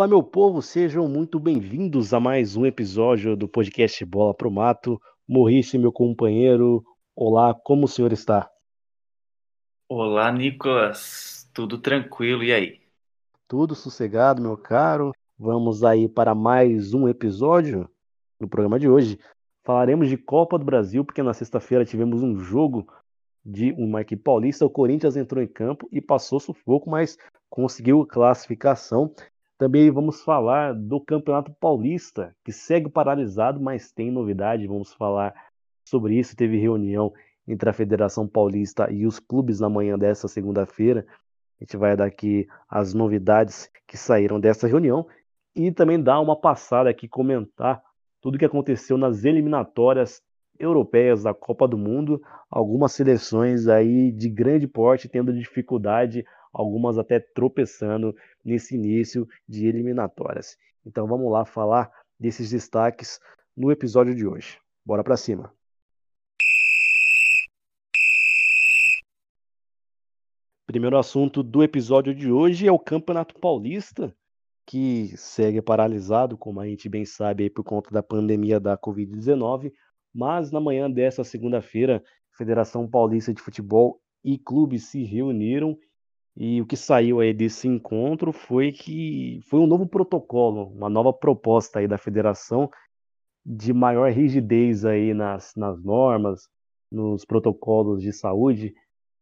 Olá, meu povo, sejam muito bem-vindos a mais um episódio do podcast Bola pro Mato. Morrice, meu companheiro, olá, como o senhor está? Olá, Nicolas, tudo tranquilo, e aí? Tudo sossegado, meu caro. Vamos aí para mais um episódio no programa de hoje. Falaremos de Copa do Brasil, porque na sexta-feira tivemos um jogo de uma equipe paulista. O Corinthians entrou em campo e passou sufoco, mas conseguiu classificação. Também vamos falar do Campeonato Paulista, que segue paralisado, mas tem novidade. Vamos falar sobre isso. Teve reunião entre a Federação Paulista e os clubes na manhã dessa segunda-feira. A gente vai dar aqui as novidades que saíram dessa reunião e também dar uma passada aqui, comentar tudo o que aconteceu nas eliminatórias europeias da Copa do Mundo. Algumas seleções aí de grande porte tendo dificuldade algumas até tropeçando nesse início de eliminatórias. Então vamos lá falar desses destaques no episódio de hoje. Bora para cima. Primeiro assunto do episódio de hoje é o Campeonato Paulista, que segue paralisado, como a gente bem sabe, por conta da pandemia da Covid-19. Mas na manhã dessa segunda-feira, Federação Paulista de Futebol e clubes se reuniram e o que saiu aí desse encontro foi que foi um novo protocolo, uma nova proposta aí da federação de maior rigidez aí nas, nas normas, nos protocolos de saúde,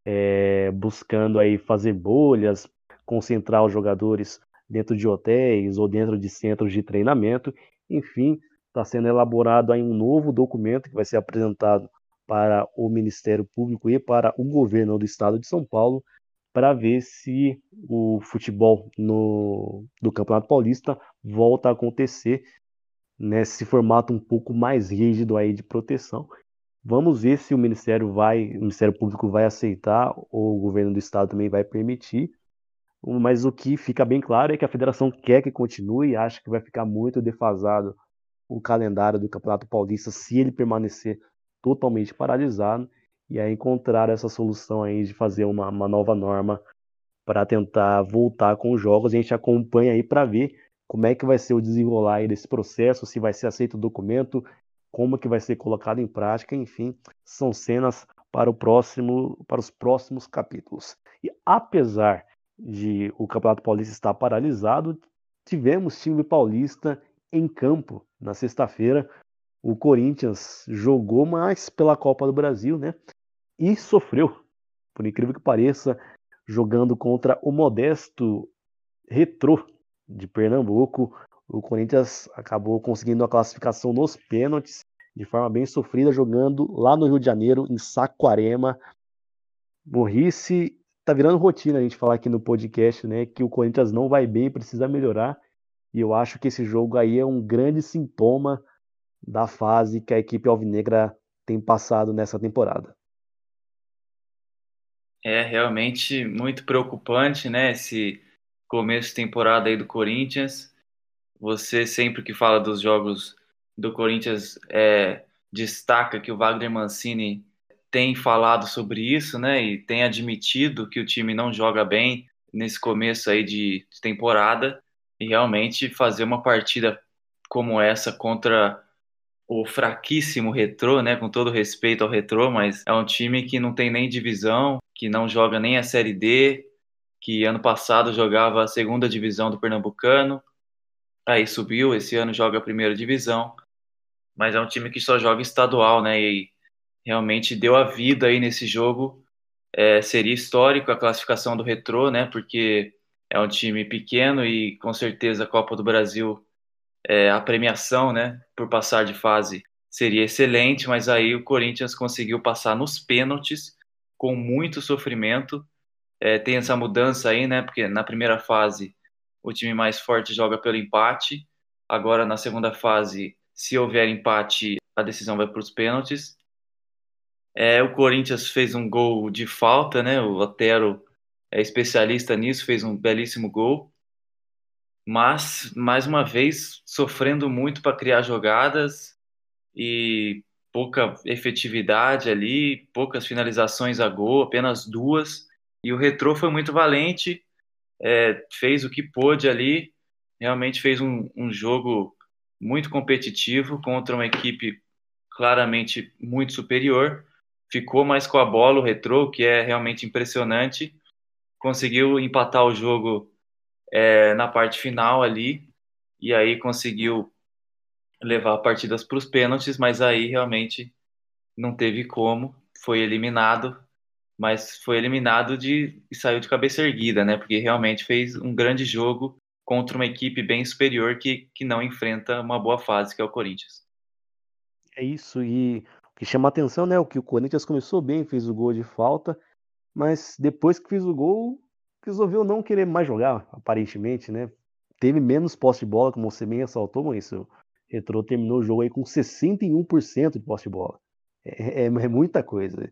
é, buscando aí fazer bolhas, concentrar os jogadores dentro de hotéis ou dentro de centros de treinamento, enfim, está sendo elaborado aí um novo documento que vai ser apresentado para o Ministério Público e para o governo do Estado de São Paulo para ver se o futebol no, do Campeonato Paulista volta a acontecer nesse formato um pouco mais rígido aí de proteção. Vamos ver se o Ministério vai, o Ministério Público vai aceitar ou o governo do estado também vai permitir. Mas o que fica bem claro é que a federação quer que continue, acha que vai ficar muito defasado o calendário do Campeonato Paulista se ele permanecer totalmente paralisado e aí encontrar essa solução aí de fazer uma, uma nova norma para tentar voltar com os jogos. A gente acompanha aí para ver como é que vai ser o desenrolar desse processo, se vai ser aceito o documento, como que vai ser colocado em prática, enfim, são cenas para o próximo, para os próximos capítulos. E apesar de o Campeonato Paulista estar paralisado, tivemos time paulista em campo na sexta-feira. O Corinthians jogou mais pela Copa do Brasil, né? E sofreu, por incrível que pareça, jogando contra o modesto Retrô de Pernambuco. O Corinthians acabou conseguindo a classificação nos pênaltis de forma bem sofrida, jogando lá no Rio de Janeiro, em Saquarema. Morrice tá virando rotina a gente falar aqui no podcast, né, que o Corinthians não vai bem, precisa melhorar. E eu acho que esse jogo aí é um grande sintoma da fase que a equipe alvinegra tem passado nessa temporada. É realmente muito preocupante, né? Esse começo de temporada aí do Corinthians. Você sempre que fala dos jogos do Corinthians é, destaca que o Wagner Mancini tem falado sobre isso, né? E tem admitido que o time não joga bem nesse começo aí de, temporada. E realmente fazer uma partida como essa contra o fraquíssimo Retrô, né? Com todo respeito ao Retrô, mas é um time que não tem nem divisão, que não joga nem a Série D, que ano passado jogava a segunda divisão do Pernambucano, aí subiu, esse ano joga a primeira divisão, mas é um time que só joga estadual, né? E realmente deu a vida aí nesse jogo. É, seria histórico a classificação do Retrô, né? Porque é um time pequeno e com certeza a Copa do Brasil é, a premiação, né, por passar de fase seria excelente, mas aí o Corinthians conseguiu passar nos pênaltis com muito sofrimento. É, tem essa mudança aí, né, porque na primeira fase o time mais forte joga pelo empate, agora na segunda fase, se houver empate, a decisão vai para os pênaltis. É, o Corinthians fez um gol de falta, né? O Otero é especialista nisso, fez um belíssimo gol mas mais uma vez sofrendo muito para criar jogadas e pouca efetividade ali, poucas finalizações a gol, apenas duas. E o Retrô foi muito valente, é, fez o que pôde ali, realmente fez um, um jogo muito competitivo contra uma equipe claramente muito superior. Ficou mais com a bola, o retrô, que é realmente impressionante. Conseguiu empatar o jogo é, na parte final ali, e aí conseguiu levar partidas para os pênaltis, mas aí realmente não teve como, foi eliminado, mas foi eliminado de e saiu de cabeça erguida, né? Porque realmente fez um grande jogo contra uma equipe bem superior que, que não enfrenta uma boa fase, que é o Corinthians. É isso, e o que chama atenção, né? O que o Corinthians começou bem, fez o gol de falta, mas depois que fez o gol, resolveu não querer mais jogar, aparentemente, né? Teve menos posse de bola, como você bem ressaltou, Maurício. O Retrô terminou o jogo aí com 61% de posse de bola. É, é, é, muita coisa.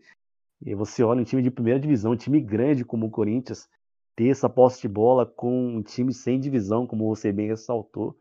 E você olha um time de primeira divisão, um time grande como o Corinthians, ter essa posse de bola com um time sem divisão, como você bem ressaltou,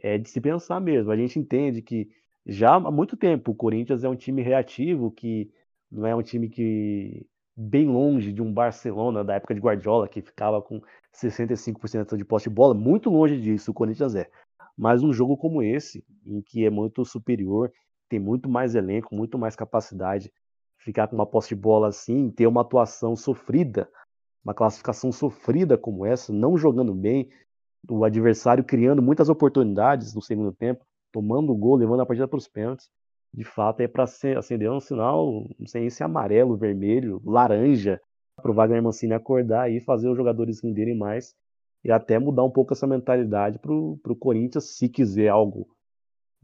é de se pensar mesmo. A gente entende que já há muito tempo o Corinthians é um time reativo, que não é um time que bem longe de um Barcelona da época de Guardiola, que ficava com 65% de posse de bola, muito longe disso o Corinthians é. Mas um jogo como esse, em que é muito superior, tem muito mais elenco, muito mais capacidade, ficar com uma posse de bola assim, ter uma atuação sofrida, uma classificação sofrida como essa, não jogando bem, o adversário criando muitas oportunidades no segundo tempo, tomando o gol, levando a partida para os pênaltis de fato é para acender um sinal, não sei se é amarelo, vermelho, laranja, para o Wagner Mancini acordar e fazer os jogadores renderem mais e até mudar um pouco essa mentalidade para o Corinthians, se quiser algo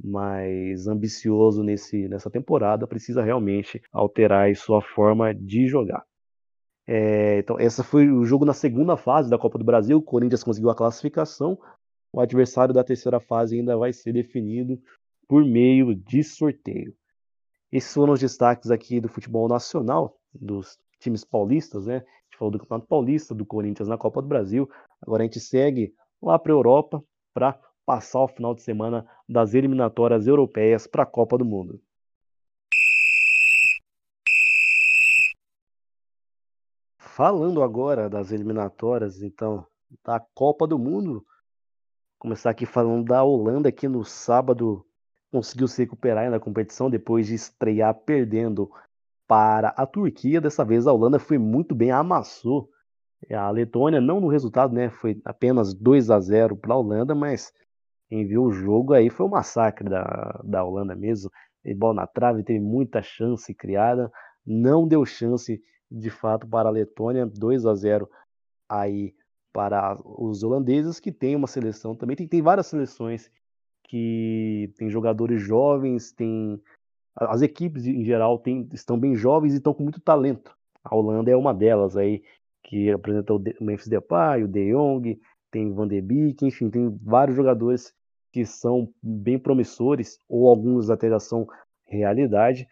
mais ambicioso nesse, nessa temporada, precisa realmente alterar sua forma de jogar. É, então, essa foi o jogo na segunda fase da Copa do Brasil. O Corinthians conseguiu a classificação. O adversário da terceira fase ainda vai ser definido por meio de sorteio. Esses foram os destaques aqui do futebol nacional, dos times paulistas, né? A gente falou do Campeonato Paulista, do Corinthians na Copa do Brasil. Agora a gente segue lá para a Europa para passar o final de semana das eliminatórias europeias para a Copa do Mundo. Falando agora das eliminatórias, então, da Copa do Mundo, começar aqui falando da Holanda, que no sábado conseguiu se recuperar na competição depois de estrear perdendo para a Turquia. Dessa vez a Holanda foi muito bem, amassou a Letônia, não no resultado, né? Foi apenas 2 a 0 para a Holanda, mas quem viu o jogo aí foi um massacre da, da Holanda mesmo. Teve bola na trave, teve muita chance criada, não deu chance de fato para a Letônia, 2 a 0 aí para os holandeses, que tem uma seleção também, tem, tem várias seleções que tem jogadores jovens, tem as equipes em geral tem, estão bem jovens e estão com muito talento. A Holanda é uma delas aí que apresenta o Memphis Depay, o De Jong, tem Van de Beek, enfim, tem vários jogadores que são bem promissores ou alguns até já são realidade.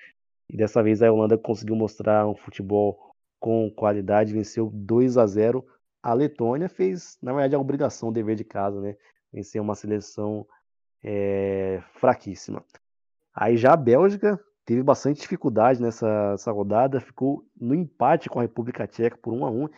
E dessa vez a Holanda conseguiu mostrar um futebol com qualidade, venceu 2 a 0 a Letônia, fez, na verdade, a obrigação, o dever de casa, né? Vencer uma seleção é, fraquíssima. Aí já a Bélgica teve bastante dificuldade nessa, nessa rodada, ficou no empate com a República Tcheca por 1 a 1 A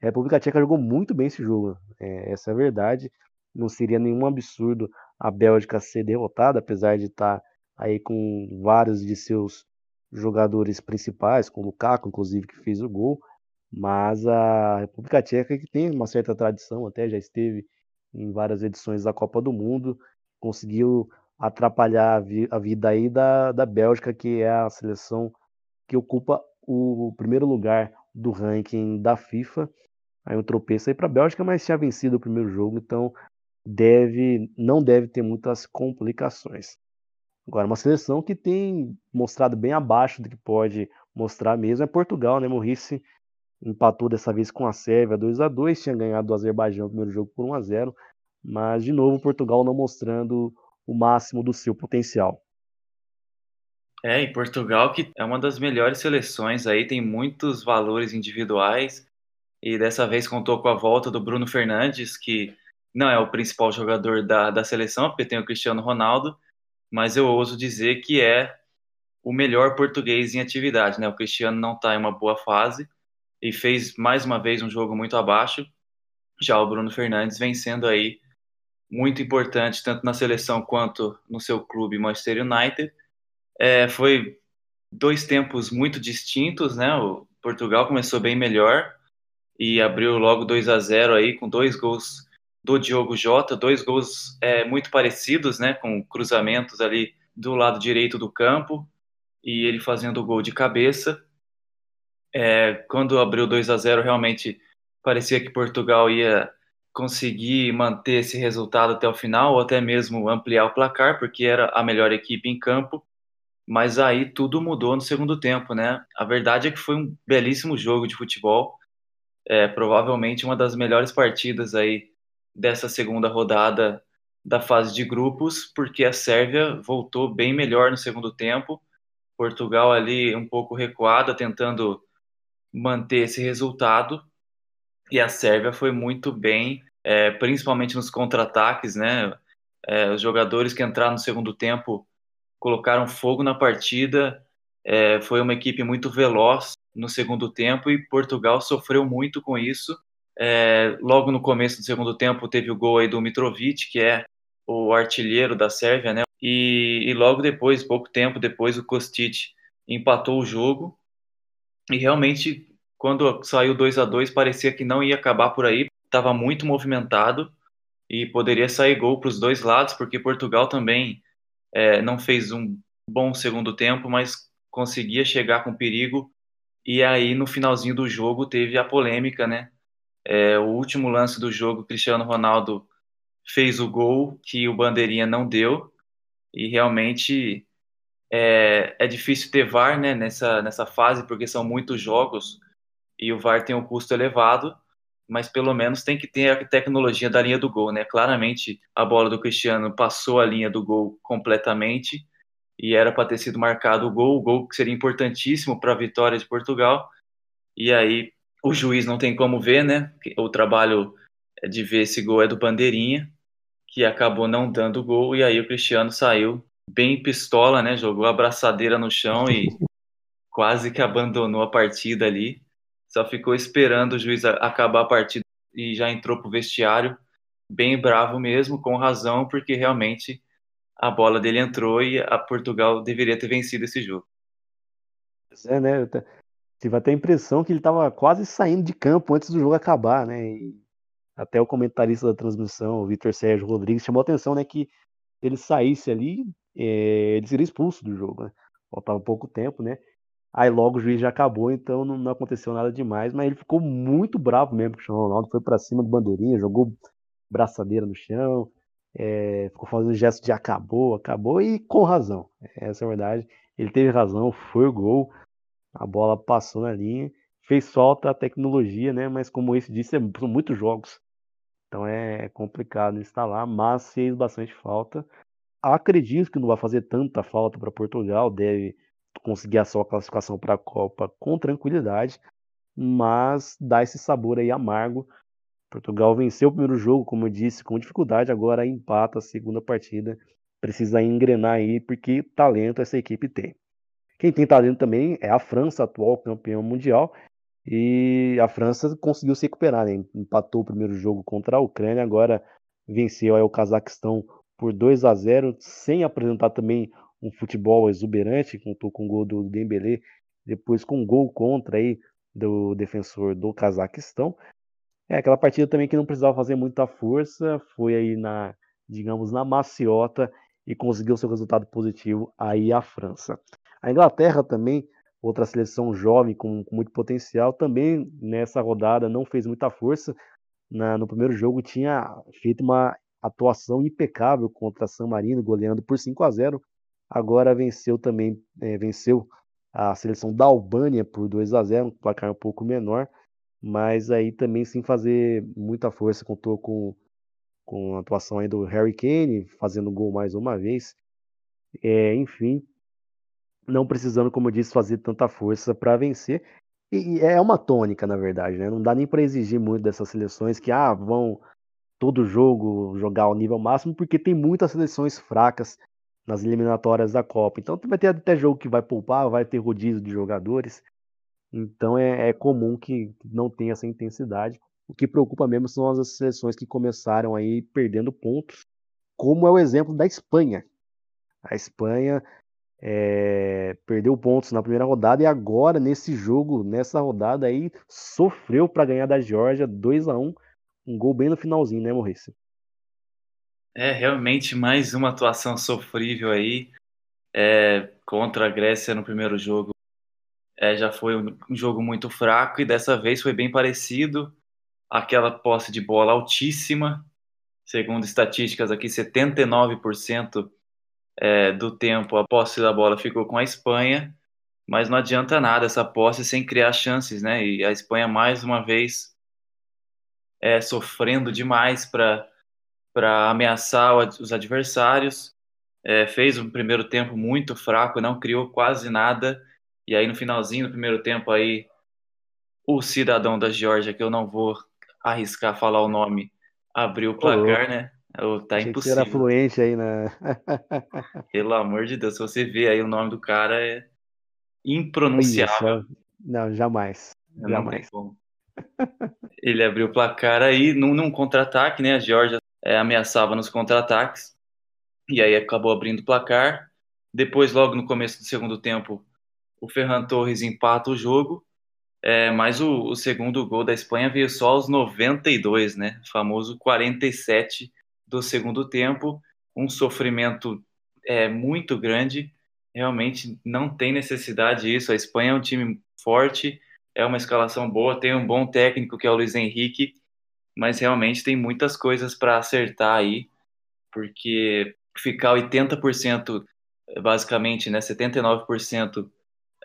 República Tcheca jogou muito bem esse jogo, é, essa é a verdade. Não seria nenhum absurdo a Bélgica ser derrotada, apesar de estar aí com vários de seus jogadores principais, com o Lukaku, inclusive, que fez o gol. Mas a República Tcheca, que tem uma certa tradição, até já esteve em várias edições da Copa do Mundo, conseguiu atrapalhar a, vi a vida aí da, da Bélgica, que é a seleção que ocupa o primeiro lugar do ranking da FIFA. Aí um tropeço aí para a Bélgica, mas tinha vencido o primeiro jogo, então deve não deve ter muitas complicações. Agora, uma seleção que tem mostrado bem abaixo do que pode mostrar mesmo é Portugal, né? Morrice empatou dessa vez com a Sérvia 2 a 2 tinha ganhado do Azerbaijão no primeiro jogo por 1 a 0 mas de novo Portugal não mostrando o máximo do seu potencial. É, e Portugal que é uma das melhores seleções aí, tem muitos valores individuais e dessa vez contou com a volta do Bruno Fernandes, que não é o principal jogador da, da seleção, porque tem o Cristiano Ronaldo, mas eu ouso dizer que é o melhor português em atividade, né? O Cristiano não está em uma boa fase e fez mais uma vez um jogo muito abaixo, já o Bruno Fernandes vencendo aí muito importante, tanto na seleção quanto no seu clube Manchester United. É, foi dois tempos muito distintos, né? O Portugal começou bem melhor e abriu logo 2 a 0 aí com dois gols do Diogo Jota, dois gols é, muito parecidos, né? Com cruzamentos ali do lado direito do campo e ele fazendo o gol de cabeça. É, quando abriu 2 a 0 realmente parecia que Portugal ia conseguir manter esse resultado até o final, ou até mesmo ampliar o placar, porque era a melhor equipe em campo. Mas aí tudo mudou no segundo tempo, né? A verdade é que foi um belíssimo jogo de futebol, é, provavelmente uma das melhores partidas aí dessa segunda rodada da fase de grupos, porque a Sérvia voltou bem melhor no segundo tempo. Portugal ali um pouco recuada, tentando manter esse resultado, e a Sérvia foi muito bem, é, principalmente nos contra-ataques, né? É, os jogadores que entraram no segundo tempo colocaram fogo na partida. É, foi uma equipe muito veloz no segundo tempo e Portugal sofreu muito com isso. É, logo no começo do segundo tempo teve o gol aí do Mitrovic, que é o artilheiro da Sérvia, né? E, e logo depois, pouco tempo depois, o Kostic empatou o jogo. E realmente quando saiu 2 a 2 parecia que não ia acabar por aí, estava muito movimentado e poderia sair gol para os dois lados, porque Portugal também é, não fez um bom segundo tempo, mas conseguia chegar com perigo. E aí, no finalzinho do jogo, teve a polêmica, né? É, o último lance do jogo, Cristiano Ronaldo fez o gol que o Bandeirinha não deu, e realmente é, é difícil ter VAR né, nessa, nessa fase, porque são muitos jogos e o VAR tem um custo elevado, mas pelo menos tem que ter a tecnologia da linha do gol, né? Claramente a bola do Cristiano passou a linha do gol completamente e era para ter sido marcado o gol, o gol que seria importantíssimo para a vitória de Portugal. E aí o juiz não tem como ver, né? O trabalho de ver esse gol é do Bandeirinha, que acabou não dando o gol e aí o Cristiano saiu bem pistola, né? Jogou a braçadeira no chão e quase que abandonou a partida ali só ficou esperando o juiz acabar a partida e já entrou para o vestiário, bem bravo mesmo, com razão, porque realmente a bola dele entrou e a Portugal deveria ter vencido esse jogo. É, né? Eu tive até a impressão que ele estava quase saindo de campo antes do jogo acabar, né? E até o comentarista da transmissão, o Vitor Sérgio Rodrigues, chamou a atenção, né, que ele saísse ali, é, ele seria expulso do jogo, né? Faltava pouco tempo, né? Aí logo o juiz já acabou, então não, não aconteceu nada demais, mas ele ficou muito bravo mesmo com o Cristiano Ronaldo, foi para cima do bandeirinha, jogou braçadeira no chão, é, ficou fazendo gesto de acabou, acabou, e com razão. Essa é a verdade. Ele teve razão, foi o gol, a bola passou na linha, fez falta a tecnologia, né? Mas como esse disse, são muitos jogos. Então é complicado instalar, mas fez bastante falta. Acredito que não vai fazer tanta falta para Portugal, deve conseguir a sua classificação para a Copa com tranquilidade, mas dá esse sabor aí amargo. Portugal venceu o primeiro jogo, como eu disse, com dificuldade, agora empata a segunda partida. Precisa engrenar aí, porque talento essa equipe tem. Quem tem talento também é a França, atual campeão mundial, e a França conseguiu se recuperar, né? empatou o primeiro jogo contra a Ucrânia, agora venceu aí o Cazaquistão por 2 a 0, sem apresentar também um futebol exuberante, contou com o gol do Dembélé, depois com um gol contra aí do defensor do Cazaquistão. É aquela partida também que não precisava fazer muita força, foi aí na, digamos, na maciota e conseguiu seu resultado positivo aí a França. A Inglaterra também, outra seleção jovem com, com muito potencial, também nessa rodada não fez muita força. Na, no primeiro jogo tinha feito uma atuação impecável contra San Marino, goleando por 5 a 0 Agora venceu também, é, venceu a seleção da Albânia por 2 a 0 um placar um pouco menor, mas aí também sem fazer muita força, contou com, com a atuação aí do Harry Kane, fazendo gol mais uma vez. É, enfim, não precisando, como eu disse, fazer tanta força para vencer. E, e, é uma tônica, na verdade, né? Não dá nem para exigir muito dessas seleções que ah, vão todo jogo jogar ao nível máximo, porque tem muitas seleções fracas nas eliminatórias da Copa. Então vai ter até jogo que vai poupar, vai ter rodízio de jogadores. Então é, é comum que não tenha essa intensidade. O que preocupa mesmo são as seleções que começaram aí perdendo pontos, como é o exemplo da Espanha. A Espanha é, perdeu pontos na primeira rodada e agora nesse jogo, nessa rodada aí, sofreu para ganhar da Geórgia 2 a 1 um gol bem no finalzinho, né, Maurício? É realmente mais uma atuação sofrível aí é, contra a Grécia no primeiro jogo. É, já foi um, um jogo muito fraco e dessa vez foi bem parecido. Aquela posse de bola altíssima, segundo estatísticas aqui, 79% é, do tempo a posse da bola ficou com a Espanha, mas não adianta nada essa posse sem criar chances, né? E a Espanha mais uma vez é, sofrendo demais para para ameaçar os adversários. É, fez um primeiro tempo muito fraco, não criou quase nada. E aí no finalzinho do primeiro tempo aí o cidadão da Geórgia, que eu não vou arriscar falar o nome, abriu o placar, né? Tá Achei impossível. Que era fluente aí, né? Pelo amor de Deus, se você vê aí o nome do cara é impronunciável. Não, jamais. jamais. Ele abriu o placar aí num, num contra-ataque, né? A Georgia é, ameaçava nos contra-ataques e aí acabou abrindo o placar. Depois, logo no começo do segundo tempo, o Ferran Torres empata o jogo. É, mas o, o segundo gol da Espanha veio só aos 92, né? O famoso 47 do segundo tempo, um sofrimento é, muito grande. Realmente não tem necessidade disso. A Espanha é um time forte, é uma escalação boa, tem um bom técnico que é o Luiz Henrique, mas realmente tem muitas coisas para acertar aí, porque ficar 80%, basicamente, né, 79%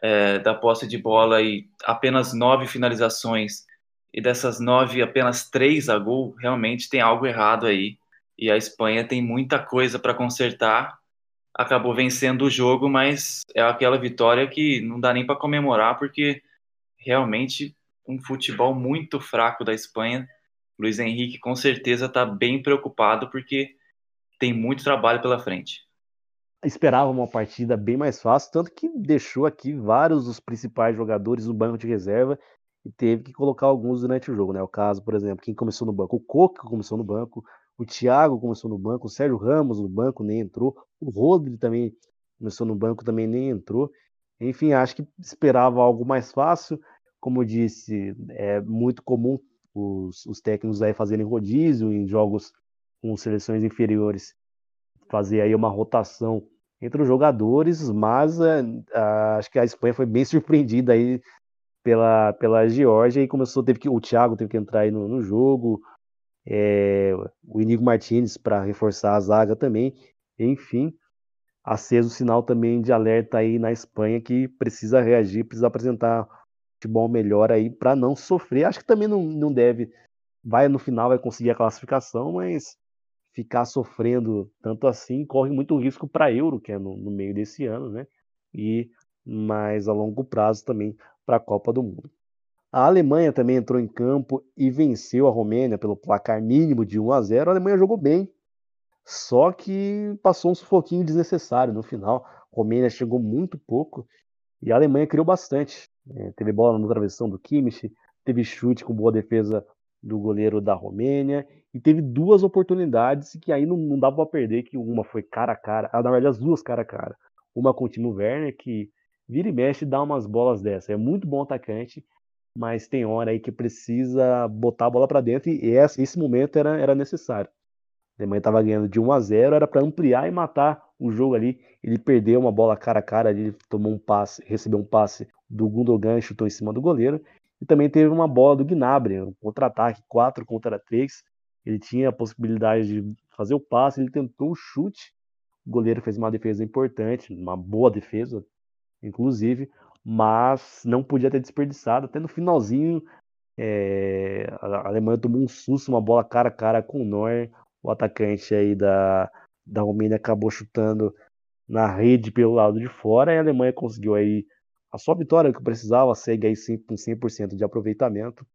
é, da posse de bola e apenas nove finalizações, e dessas nove, apenas três a gol, realmente tem algo errado aí e a Espanha tem muita coisa para consertar. Acabou vencendo o jogo, mas é aquela vitória que não dá nem para comemorar, porque realmente um futebol muito fraco da Espanha. Luiz Henrique com certeza está bem preocupado, porque tem muito trabalho pela frente. Esperava uma partida bem mais fácil, tanto que deixou aqui vários dos principais jogadores no banco de reserva e teve que colocar alguns durante o jogo, né? O caso, por exemplo, quem começou no banco, o Coca começou no banco, o Thiago começou no banco, o Sérgio Ramos no banco nem entrou, o Rodri também começou no banco, também nem entrou. Enfim, acho que esperava algo mais fácil. Como eu disse, é muito comum os, os técnicos aí fazerem rodízio em jogos com seleções inferiores, fazer aí uma rotação entre os jogadores, mas é, acho que a Espanha foi bem surpreendida aí pela, pela Geórgia e começou, teve que, o Thiago teve que entrar aí no, no jogo, é, o Inigo Martinez para reforçar a zaga também. Enfim, aceso o sinal também de alerta aí na Espanha que precisa reagir, precisa apresentar futebol melhor aí para não sofrer. Acho que também não, não deve, vai no final vai conseguir a classificação, mas ficar sofrendo tanto assim corre muito risco para Euro, que é no, no meio desse ano, né? E mais a longo prazo também para a Copa do Mundo. A Alemanha também entrou em campo e venceu a Romênia pelo placar mínimo de 1 a 0. A Alemanha jogou bem, só que passou um sufoquinho desnecessário no final. A Romênia chegou muito pouco e a Alemanha criou bastante. É, teve bola no travessão do Kimmich, teve chute com boa defesa do goleiro da Romênia e teve duas oportunidades que aí não, não dava para perder, que uma foi cara a cara, ah, na verdade as duas cara a cara. Uma com o Timo Werner, que vira e mexe dá umas bolas dessa. É muito bom atacante mas tem hora aí que precisa botar a bola para dentro e esse, momento era, era necessário. A Alemanha estava ganhando de 1 a 0, era para ampliar e matar o jogo ali. Ele perdeu uma bola cara a cara, ele tomou um passe, recebeu um passe do Gundogan, chutou em cima do goleiro. E também teve uma bola do Gnabry, um contra-ataque 4 contra 3. Ele tinha a possibilidade de fazer o passe, ele tentou o chute. O goleiro fez uma defesa importante, uma boa defesa, inclusive mas não podia ter desperdiçado. Até no finalzinho, é, a Alemanha tomou um susto, uma bola cara a cara com o Neuer, o atacante aí da, da Romênia acabou chutando na rede pelo lado de fora e a Alemanha conseguiu aí a sua vitória que precisava, segue aí com 100% de aproveitamento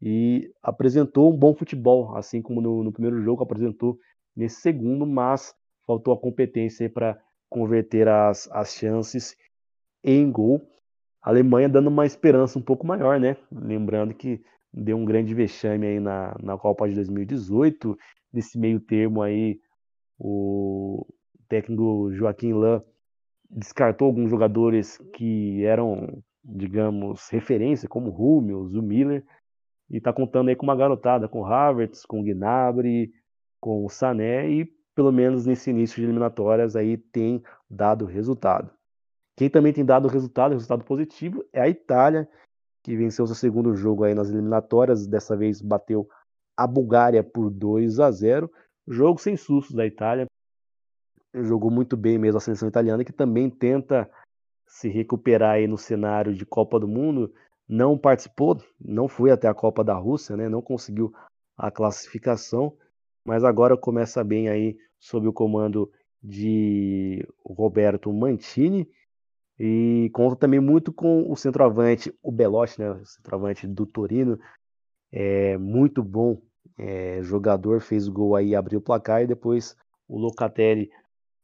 e apresentou um bom futebol, assim como no, no primeiro jogo apresentou nesse segundo, mas faltou a competência para converter as, as chances em gol. A Alemanha dando uma esperança um pouco maior, né? Lembrando que deu um grande vexame aí na, na Copa de 2018. Nesse meio termo aí, o técnico Joaquim Lã descartou alguns jogadores que eram, digamos, referência, como o Hummels, o Miller, e está contando aí com uma garotada, com o Havertz, com o Gnabry, com o Sané, e pelo menos nesse início de eliminatórias aí tem dado resultado. Quem também tem dado resultado, resultado positivo, é a Itália, que venceu seu segundo jogo aí nas eliminatórias, dessa vez bateu a Bulgária por 2 a 0. Jogo sem sustos da Itália. Jogou muito bem mesmo a seleção italiana, que também tenta se recuperar aí no cenário de Copa do Mundo. Não participou, não foi até a Copa da Rússia, né? Não conseguiu a classificação, mas agora começa bem aí sob o comando de Roberto Mantini e conta também muito com o centroavante, o Belotti, né, o centroavante do Torino, é muito bom é, jogador, fez o gol aí, abriu o placar e depois o Locatelli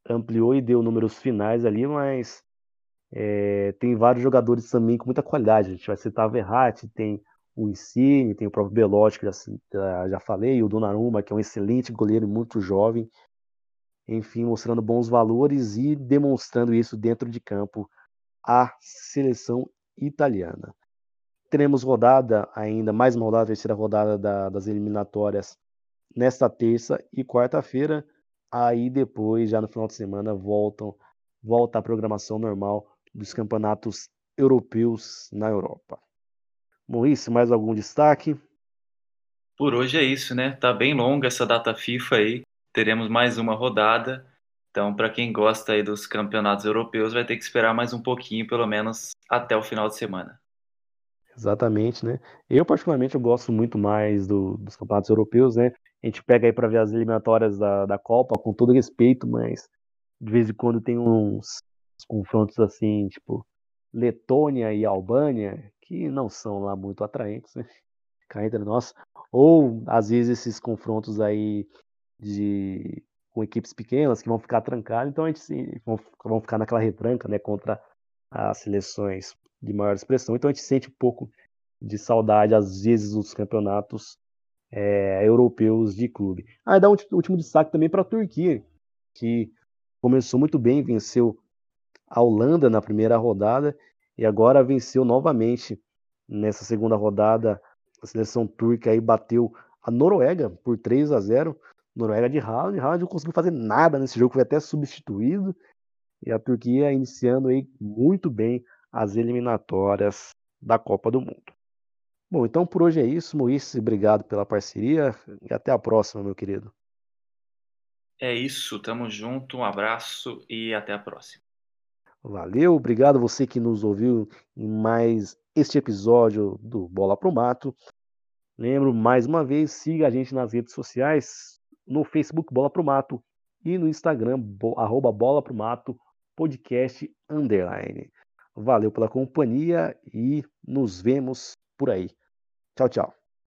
ampliou e deu números finais ali, mas é, tem vários jogadores também com muita qualidade. A gente vai citar a Verratti, tem o Insigne, tem o próprio Belotti, que já, já falei, o Donnarumma, que é um excelente goleiro, muito jovem. Enfim, mostrando bons valores e demonstrando isso dentro de campo a seleção italiana. Teremos rodada ainda, mais uma rodada, terceira rodada da, das eliminatórias nesta terça e quarta-feira. Aí depois, já no final de semana, voltam, volta a programação normal dos campeonatos europeus na Europa. Maurício, mais algum destaque? Por hoje é isso, né? Tá bem longa essa data FIFA aí. Teremos mais uma rodada então, para quem gosta aí dos campeonatos europeus, vai ter que esperar mais um pouquinho, pelo menos até o final de semana. Exatamente, né? Eu, particularmente, eu gosto muito mais do, dos campeonatos europeus, né? A gente pega aí para ver as eliminatórias da, da Copa, com todo respeito, mas de vez em quando tem uns, confrontos assim, tipo Letônia e Albânia, que não são lá muito atraentes, né? Cá entre nós. Ou, às vezes, esses confrontos aí de com equipes pequenas que vão ficar trancadas, então a gente vão, vão ficar naquela retranca, né, contra as seleções de maior expressão. Então a gente sente um pouco de saudade às vezes dos campeonatos é, europeus de clube. Ah, dá um último destaque também para a Turquia, que começou muito bem, venceu a Holanda na primeira rodada e agora venceu novamente nessa segunda rodada. A seleção turca aí bateu a Noruega por 3 a 0. Noruega de Haaland. Haaland não conseguiu fazer nada nesse jogo, foi até substituído. E a Turquia iniciando aí muito bem as eliminatórias da Copa do Mundo. Bom, então por hoje é isso. Moisés, obrigado pela parceria e até a próxima, meu querido. É isso, tamo junto, um abraço e até a próxima. Valeu, obrigado você que nos ouviu em mais este episódio do Bola Pro Mato. Lembro mais uma vez, siga a gente nas redes sociais, no Facebook Bola Pro Mato e no Instagram arroba Bola Pro Mato podcast underline. Valeu pela companhia e nos vemos por aí. Tchau, tchau.